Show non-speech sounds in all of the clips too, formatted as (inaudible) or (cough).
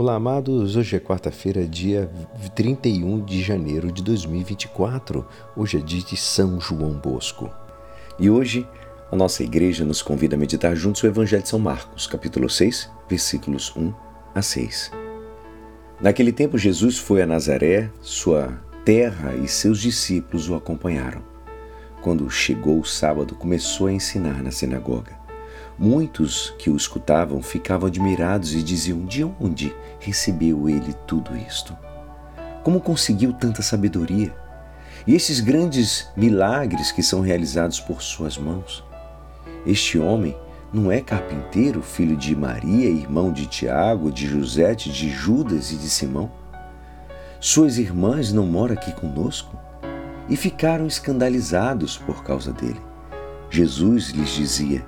Olá, amados. Hoje é quarta-feira, dia 31 de janeiro de 2024. Hoje é dia de São João Bosco. E hoje a nossa igreja nos convida a meditar juntos o Evangelho de São Marcos, capítulo 6, versículos 1 a 6. Naquele tempo, Jesus foi a Nazaré, sua terra, e seus discípulos o acompanharam. Quando chegou o sábado, começou a ensinar na sinagoga. Muitos que o escutavam ficavam admirados e diziam: De onde recebeu ele tudo isto? Como conseguiu tanta sabedoria? E esses grandes milagres que são realizados por suas mãos? Este homem não é carpinteiro, filho de Maria, irmão de Tiago, de José, de Judas e de Simão? Suas irmãs não moram aqui conosco? E ficaram escandalizados por causa dele. Jesus lhes dizia: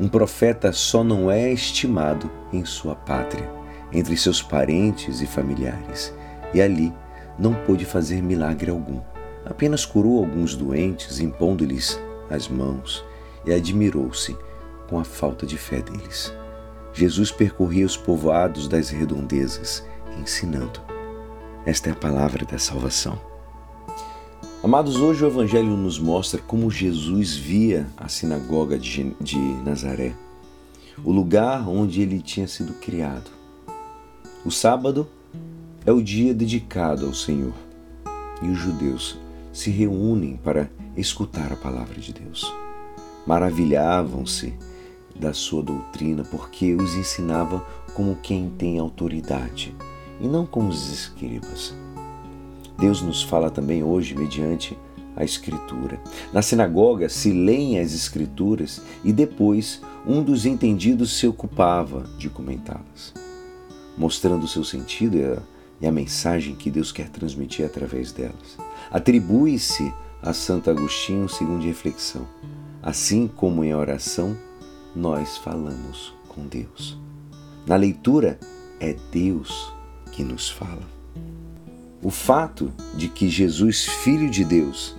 um profeta só não é estimado em sua pátria, entre seus parentes e familiares, e ali não pôde fazer milagre algum. Apenas curou alguns doentes, impondo-lhes as mãos, e admirou-se com a falta de fé deles. Jesus percorria os povoados das redondezas, ensinando. Esta é a palavra da salvação. Amados, hoje o Evangelho nos mostra como Jesus via a sinagoga de, Nazaré, o lugar onde ele tinha sido criado. O sábado é o dia dedicado ao Senhor e os judeus se reúnem para escutar a palavra de Deus. Maravilhavam-se da sua doutrina porque os ensinava como quem tem autoridade e não como os escribas. Deus nos fala também hoje mediante a Escritura. Na sinagoga se leem as Escrituras e depois um dos entendidos se ocupava de comentá-las, mostrando o seu sentido e a, e a mensagem que Deus quer transmitir através delas. Atribui-se a Santo Agostinho segundo reflexão. Assim como em oração, nós falamos com Deus. Na leitura, é Deus que nos fala. O fato de que Jesus, Filho de Deus,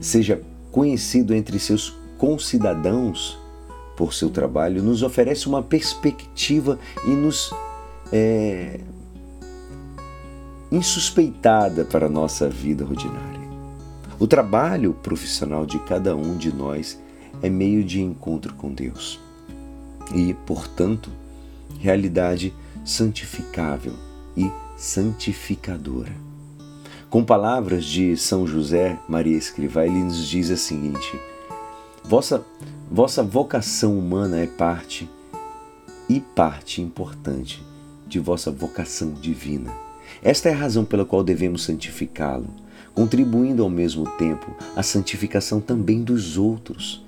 seja conhecido entre seus concidadãos por seu trabalho, nos oferece uma perspectiva e nos é, insuspeitada para a nossa vida ordinária. O trabalho profissional de cada um de nós é meio de encontro com Deus e, portanto, realidade santificável e santificadora. Com palavras de São José Maria Escrivá, ele nos diz o seguinte: vossa, vossa vocação humana é parte e parte importante de vossa vocação divina. Esta é a razão pela qual devemos santificá-lo, contribuindo ao mesmo tempo à santificação também dos outros,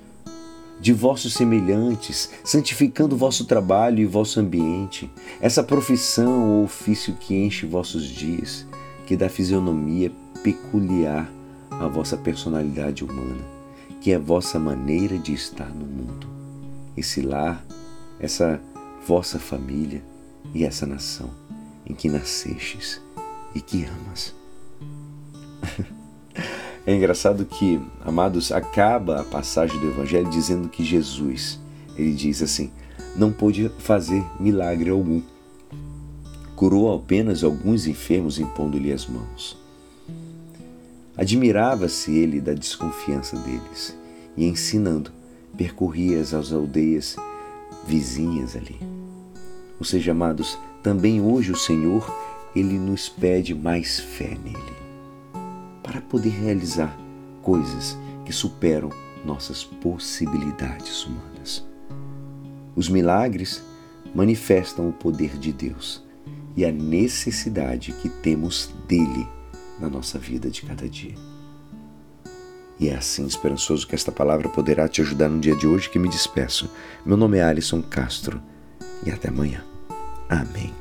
de vossos semelhantes, santificando vosso trabalho e vosso ambiente, essa profissão ou ofício que enche vossos dias que dá fisionomia peculiar à vossa personalidade humana, que é a vossa maneira de estar no mundo. Esse lar, essa vossa família e essa nação em que nascestes e que amas. (laughs) É engraçado que, amados, acaba a passagem do Evangelho dizendo que Jesus, ele diz assim, não pôde fazer milagre algum curou apenas alguns enfermos impondo-lhe as mãos. Admirava-se ele da desconfiança deles e, ensinando, percorria as aldeias vizinhas ali. Ou seja, amados, também hoje o Senhor, ele nos pede mais fé nele, para poder realizar coisas que superam nossas possibilidades humanas. Os milagres manifestam o poder de Deus e a necessidade que temos dele na nossa vida de cada dia. E é assim esperançoso que esta palavra poderá te ajudar no dia de hoje que me despeço. Meu nome é Alisson Castro e até amanhã. Amém.